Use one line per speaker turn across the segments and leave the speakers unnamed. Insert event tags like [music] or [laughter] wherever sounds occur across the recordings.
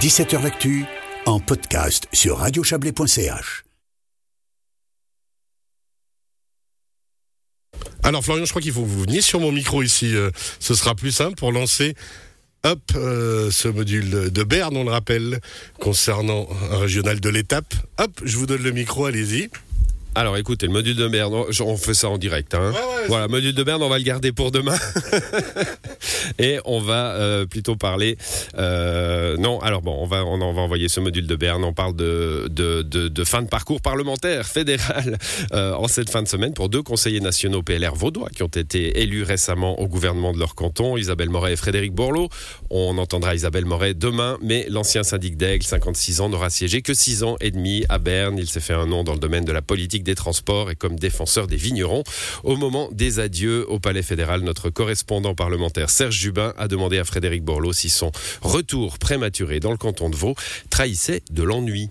17h L'actu en podcast sur radiochablais.ch.
Alors Florian, je crois qu'il faut que vous veniez sur mon micro ici. euh, ce sera plus simple pour lancer Hop, euh, ce module de Berne, on le rappelle, concernant un régional de l'étape. Hop, je vous donne le micro, allez-y.
Alors écoutez, le module de Berne, on- on fait ça en direct. Hein.
Ouais, ouais,
voilà, module de Berne, on va le garder pour demain. [laughs] Et on va euh, plutôt parler. euh, non, alors bon, on va, envoyer ce module de Berne. On parle de fin de parcours parlementaire fédéral euh, en cette fin de semaine pour deux conseillers nationaux PLR vaudois qui ont été élus récemment au gouvernement de leur canton, Isabelle Moret et Frédéric Borloo. On entendra Isabelle Moret demain, mais l'ancien syndic d'Aigle, 56 ans, n'aura siégé que 6 ans et demi à Berne. Il s'est fait un nom dans le domaine de la politique des transports et comme défenseur des vignerons. Au moment des adieux au Palais fédéral, notre correspondant parlementaire Serge Jubin a demandé à Frédéric Borloo si son retour prématuré dans le canton de Vaud trahissait de l'ennui.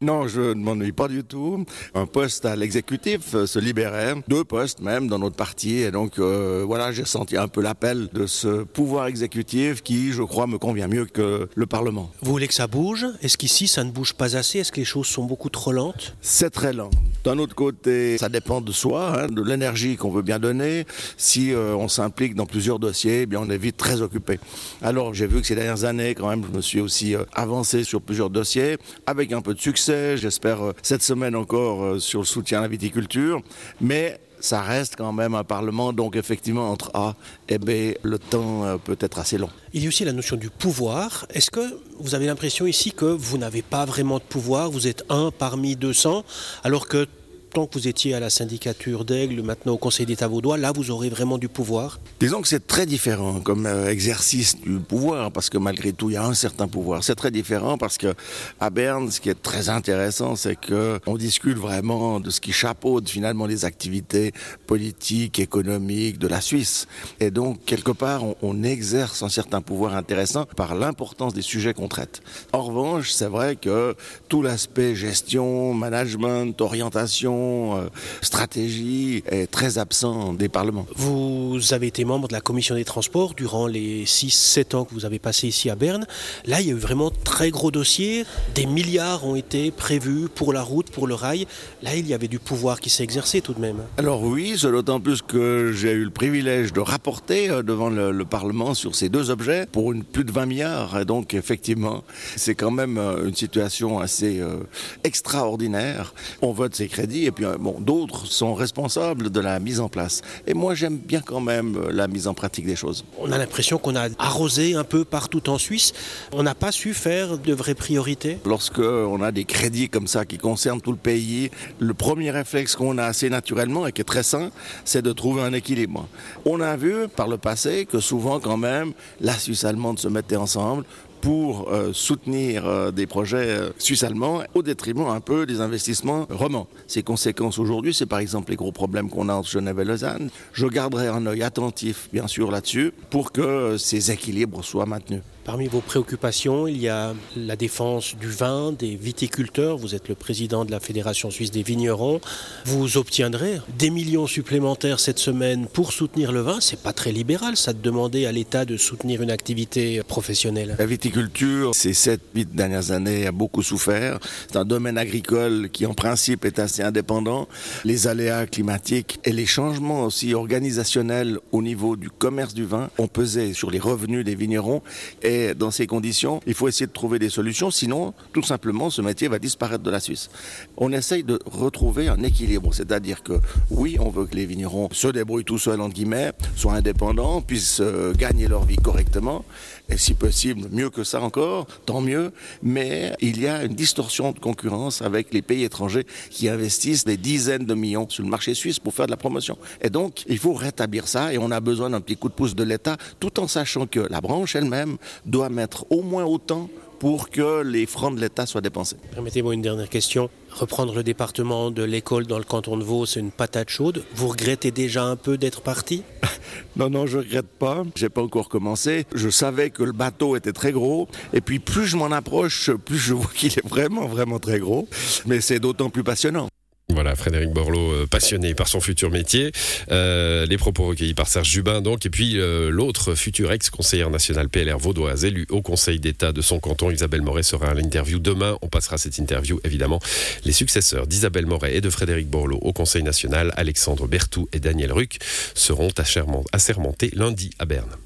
Non, je ne m'ennuie pas du tout. Un poste à l'exécutif euh, se libérait, deux postes même dans notre parti. Et donc euh, voilà, j'ai senti un peu l'appel de ce pouvoir exécutif qui, je crois, me convient mieux que le Parlement.
Vous voulez que ça bouge? Est-ce qu'ici ça ne bouge pas assez? Est-ce que les choses sont beaucoup trop lentes?
C'est très lent. D'un autre côté, ça dépend de soi, hein, de l'énergie qu'on veut bien donner. Si euh, on s'implique dans plusieurs dossiers, eh bien on est vite très occupé. Alors j'ai vu que ces dernières années, quand même, je me suis aussi euh, avancé sur plusieurs dossiers avec un peu de succès. J'espère euh, cette semaine encore euh, sur le soutien à la viticulture, mais ça reste quand même un parlement, donc effectivement entre A et B, le temps euh, peut être assez long.
Il y a aussi la notion du pouvoir. Est-ce que vous avez l'impression ici que vous n'avez pas vraiment de pouvoir? Vous êtes un parmi 200, alors que tant que vous étiez à la syndicature d'Aigle, maintenant au Conseil d'État vaudois, là vous aurez vraiment du pouvoir
Disons que c'est très différent comme euh, exercice du pouvoir, parce que malgré tout, il y a un certain pouvoir. C'est très différent parce que à Berne, ce qui est très intéressant, c'est que on discute vraiment de ce qui chapeaute finalement les activités politiques, économiques de la Suisse. Et donc, quelque part, on exerce un certain pouvoir intéressant par l'importance des sujets qu'on traite. En revanche, c'est vrai que tout l'aspect gestion, management, orientation, euh, stratégie est très absent des parlements.
Vous avez été membre de la commission des transports durant les 6-7 ans que vous avez passé ici à Berne. Là, il y a eu vraiment très gros dossiers. Des milliards ont été prévus pour la route, pour le rail. Là, il y avait du pouvoir qui s'est exercé tout de même.
Alors oui, c'est d'autant plus que j'ai eu le privilège de rapporter euh, devant le, le Parlement sur ces deux objets pour une, plus de 20 milliards. Et donc effectivement, c'est quand même euh, une situation assez euh, extraordinaire. On vote ces crédits et puis euh, bon, d'autres sont responsables de la mise en place. Et moi, j'aime bien quand même euh, la mise en pratique des choses.
On a l'impression qu'on a arrosé un peu partout en Suisse. On n'a pas su faire de vraies priorités.
Lorsque on a des crédits comme ça qui concernent tout le pays, le premier réflexe qu'on a assez naturellement et qui est très sain, c'est de trouver un équilibre. On a vu par le passé que souvent quand même la Suisse allemande se mettait ensemble pour euh, soutenir euh, des projets euh, suisses-allemands au détriment un peu des investissements romans. Ces conséquences aujourd'hui, c'est par exemple les gros problèmes qu'on a entre Genève et Lausanne. Je garderai un œil attentif, bien sûr, là-dessus pour que ces équilibres soient maintenus.
Parmi vos préoccupations, il y a la défense du vin, des viticulteurs. Vous êtes le président de la Fédération suisse des vignerons. Vous obtiendrez des millions supplémentaires cette semaine pour soutenir le vin. C'est pas très libéral, ça de demander à l'État de soutenir une activité professionnelle.
La viticulture, ces 7-8 dernières années, a beaucoup souffert. C'est un domaine agricole qui, en principe, est assez indépendant. Les aléas climatiques et les changements aussi organisationnels au niveau du commerce du vin ont pesé sur les revenus des vignerons. Dans ces conditions, il faut essayer de trouver des solutions. Sinon, tout simplement, ce métier va disparaître de la Suisse. On essaye de retrouver un équilibre. C'est-à-dire que, oui, on veut que les vignerons se débrouillent tout seuls, entre guillemets, soient indépendants, puissent euh, gagner leur vie correctement. Et si possible, mieux que ça encore, tant mieux. Mais il y a une distorsion de concurrence avec les pays étrangers qui investissent des dizaines de millions sur le marché suisse pour faire de la promotion. Et donc, il faut rétablir ça et on a besoin d'un petit coup de pouce de l'État, tout en sachant que la branche elle-même doit mettre au moins autant pour que les francs de l'État soient dépensés.
Permettez-moi une dernière question. Reprendre le département de l'école dans le canton de Vaud, c'est une patate chaude. Vous regrettez déjà un peu d'être parti? [laughs]
Non, non, je regrette pas. J'ai pas encore commencé. Je savais que le bateau était très gros. Et puis, plus je m'en approche, plus je vois qu'il est vraiment, vraiment très gros. Mais c'est d'autant plus passionnant.
Voilà. Frédéric Borloo, euh, passionné par son futur métier. Euh, les propos recueillis par Serge Jubin, donc. Et puis euh, l'autre future ex-conseillère nationale PLR vaudoise, élue au Conseil d'État de son canton, Isabelle Moret, sera à l'interview demain. On passera cette interview, évidemment. Les successeurs d'Isabelle Moret et de Frédéric Borloo au Conseil national, Alexandre Berthou et Daniel Ruc, seront assermentés lundi à Berne.